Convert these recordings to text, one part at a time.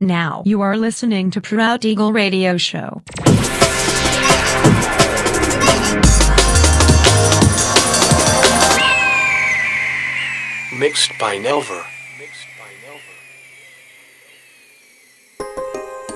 Now you are listening to Proud Eagle Radio Show. Mixed by Nelver.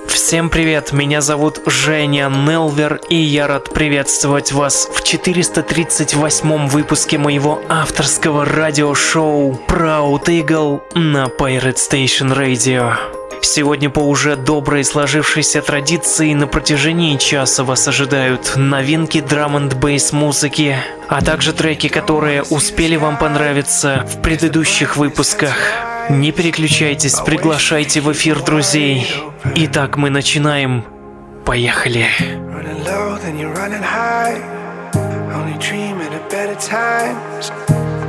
Всем привет, меня зовут Женя Нелвер, и я рад приветствовать вас в 438 выпуске моего авторского радиошоу Proud Eagle на Pirate Station Radio. Сегодня по уже доброй сложившейся традиции на протяжении часа вас ожидают новинки драм н бейс музыки, а также треки, которые успели вам понравиться в предыдущих выпусках. Не переключайтесь, приглашайте в эфир друзей. Итак, мы начинаем. Поехали.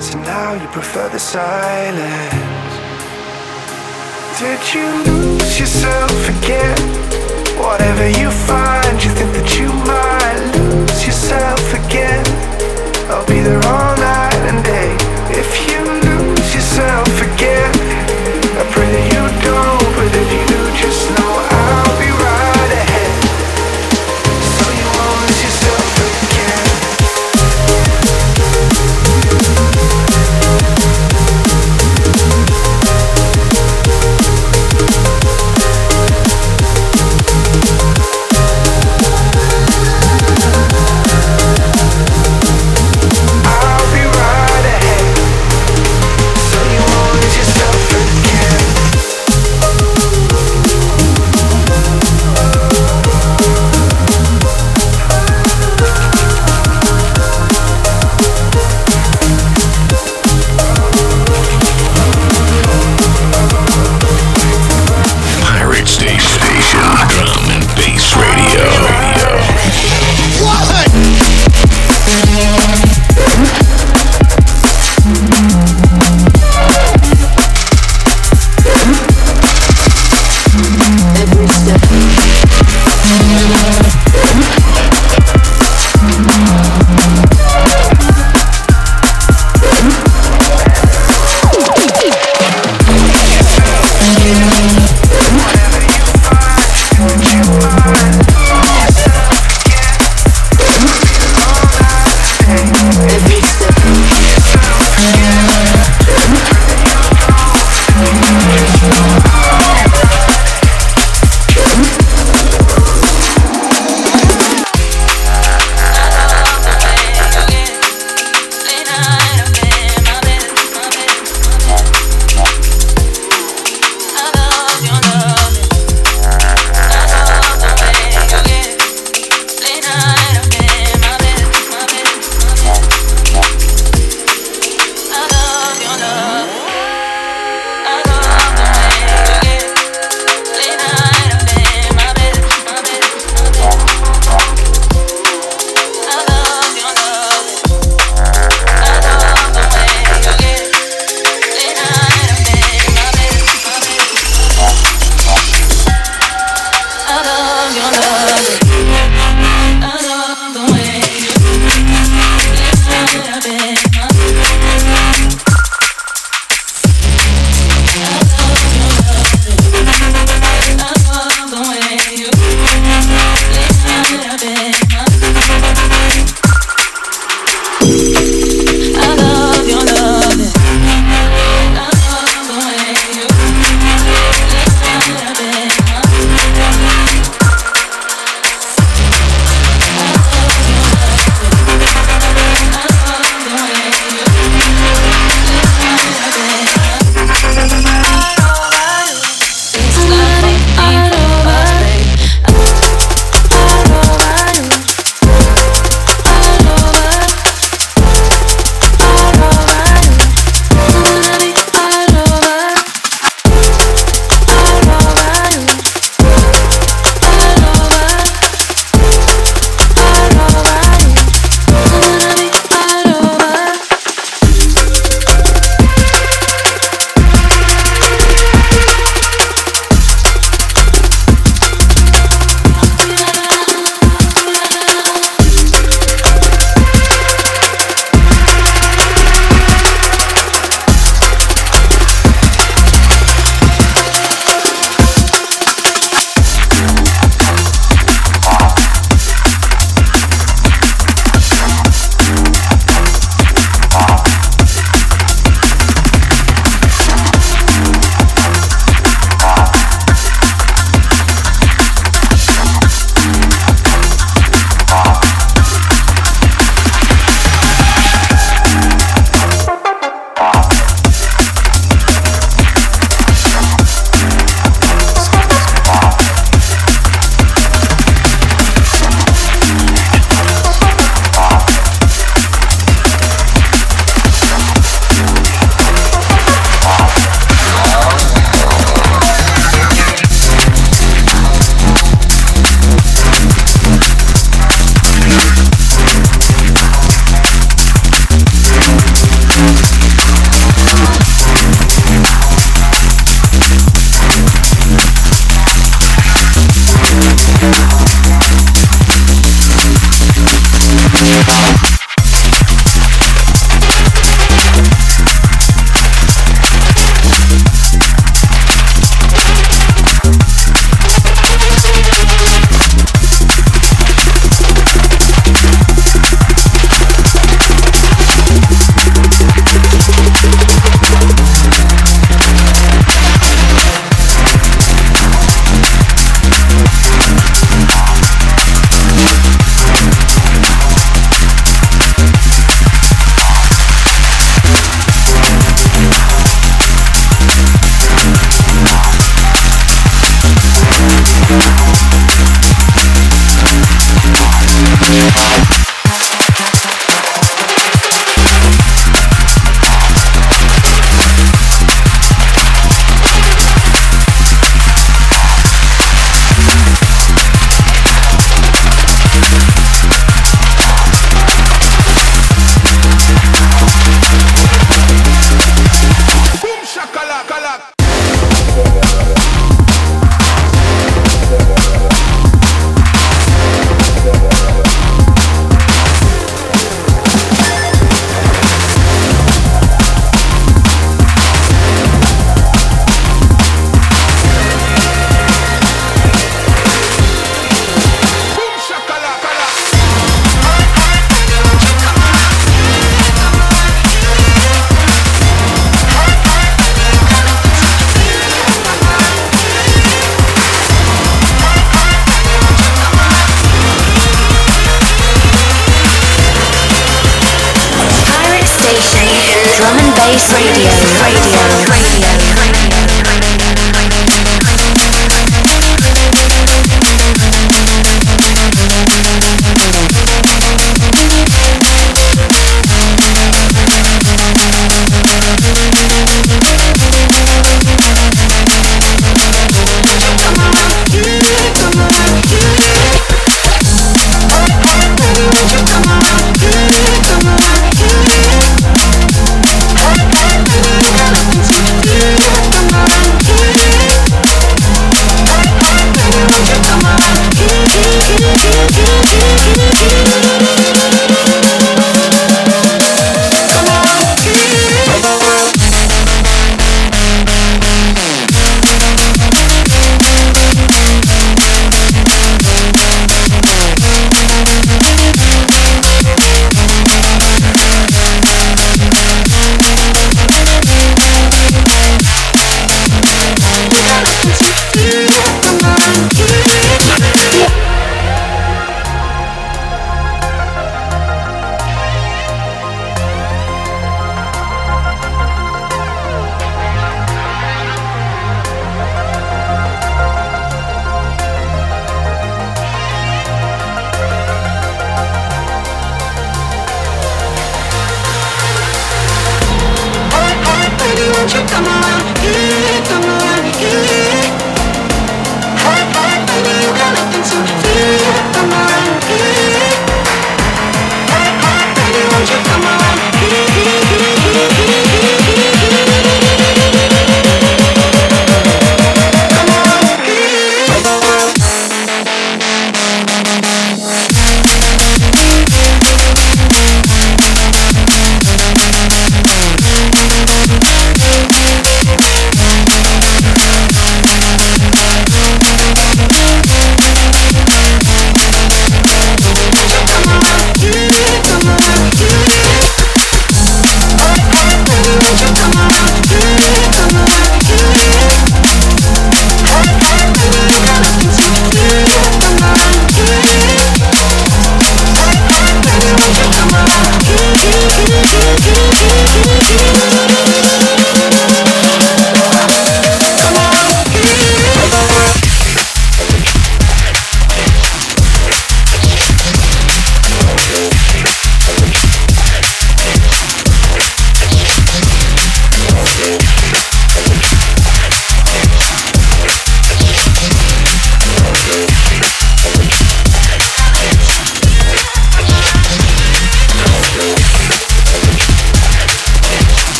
So now you prefer the silence. Did you lose yourself again? Whatever you find, you think that you might lose yourself again. I'll be there all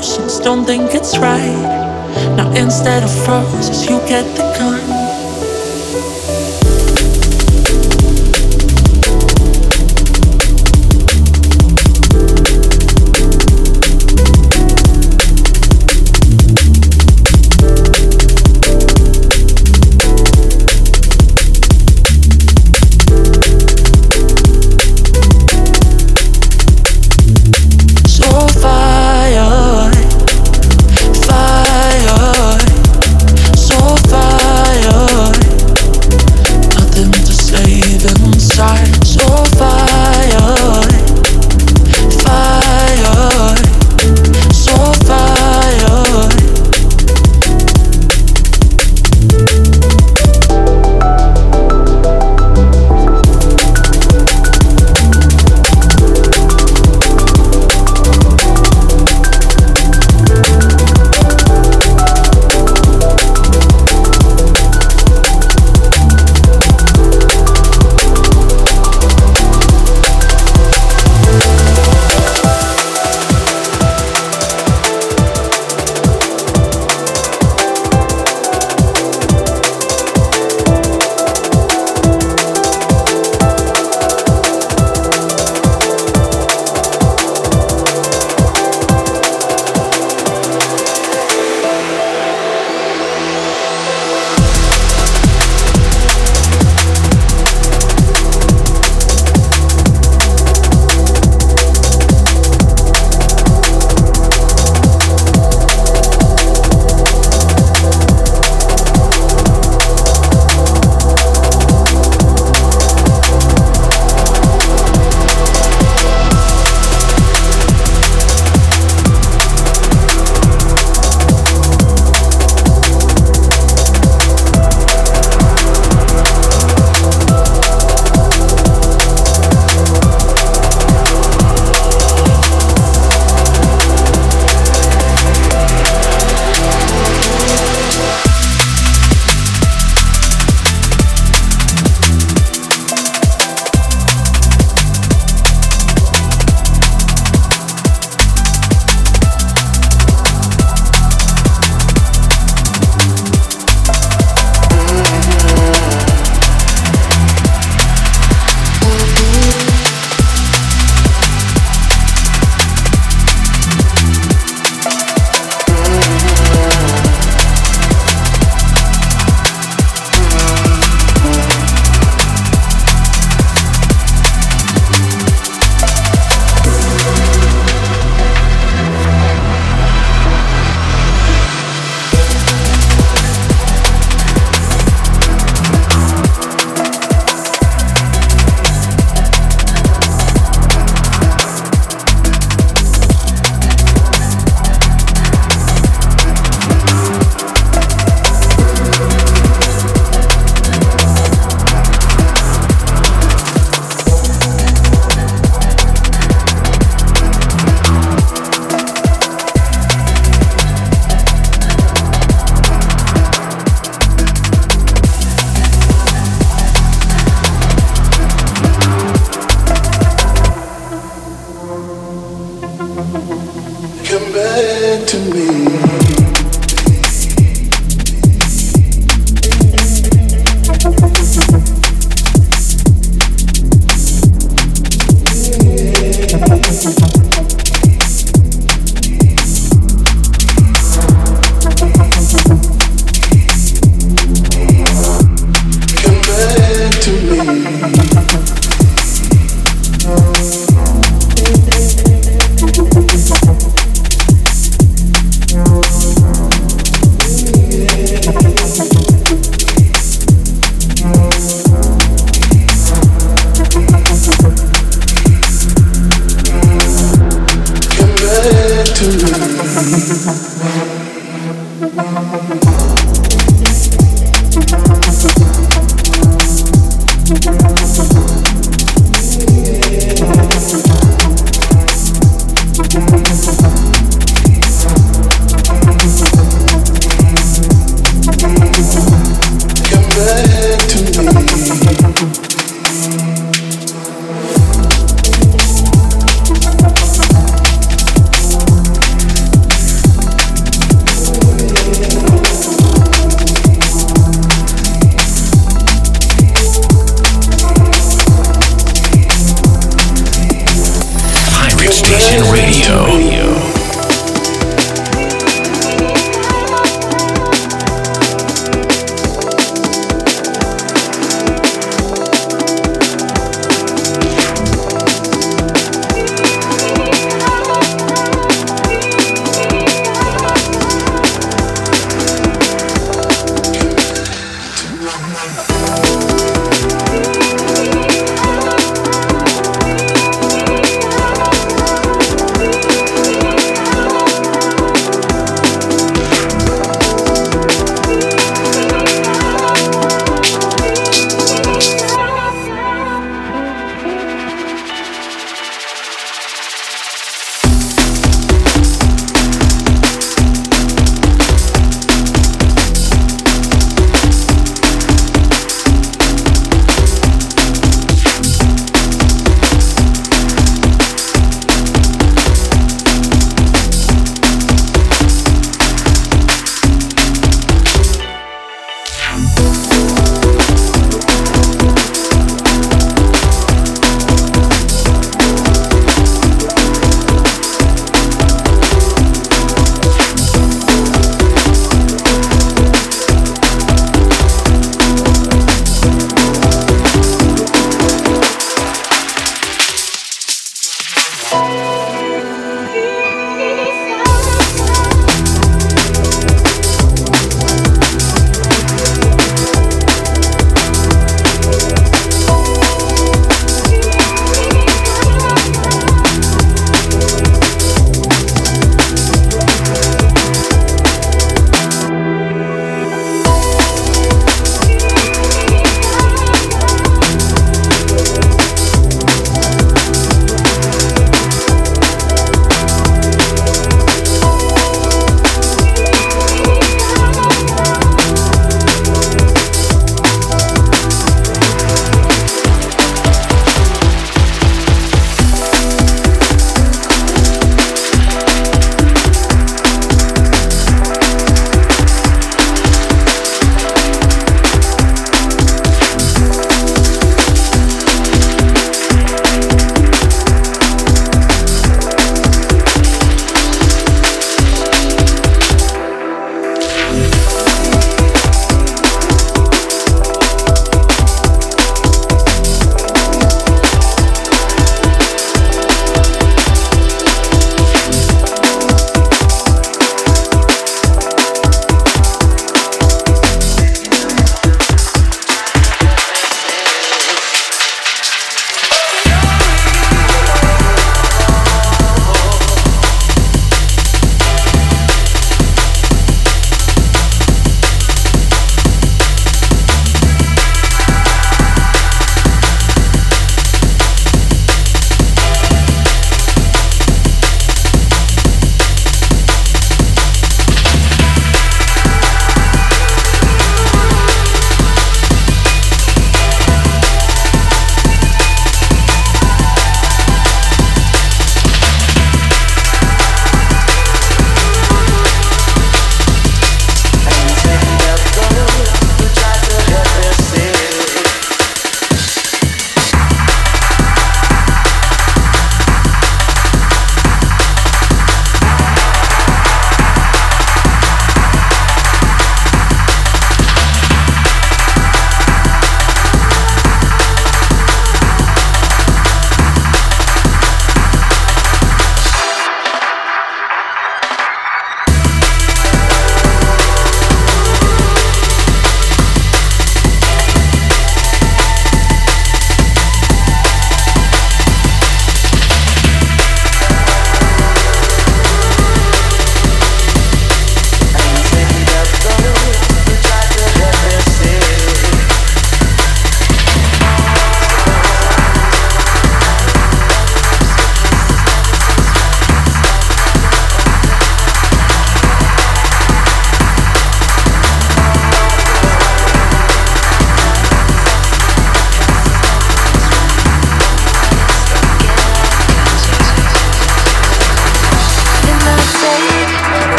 Emotions, don't think it's right. Now instead of roses, you get the gun.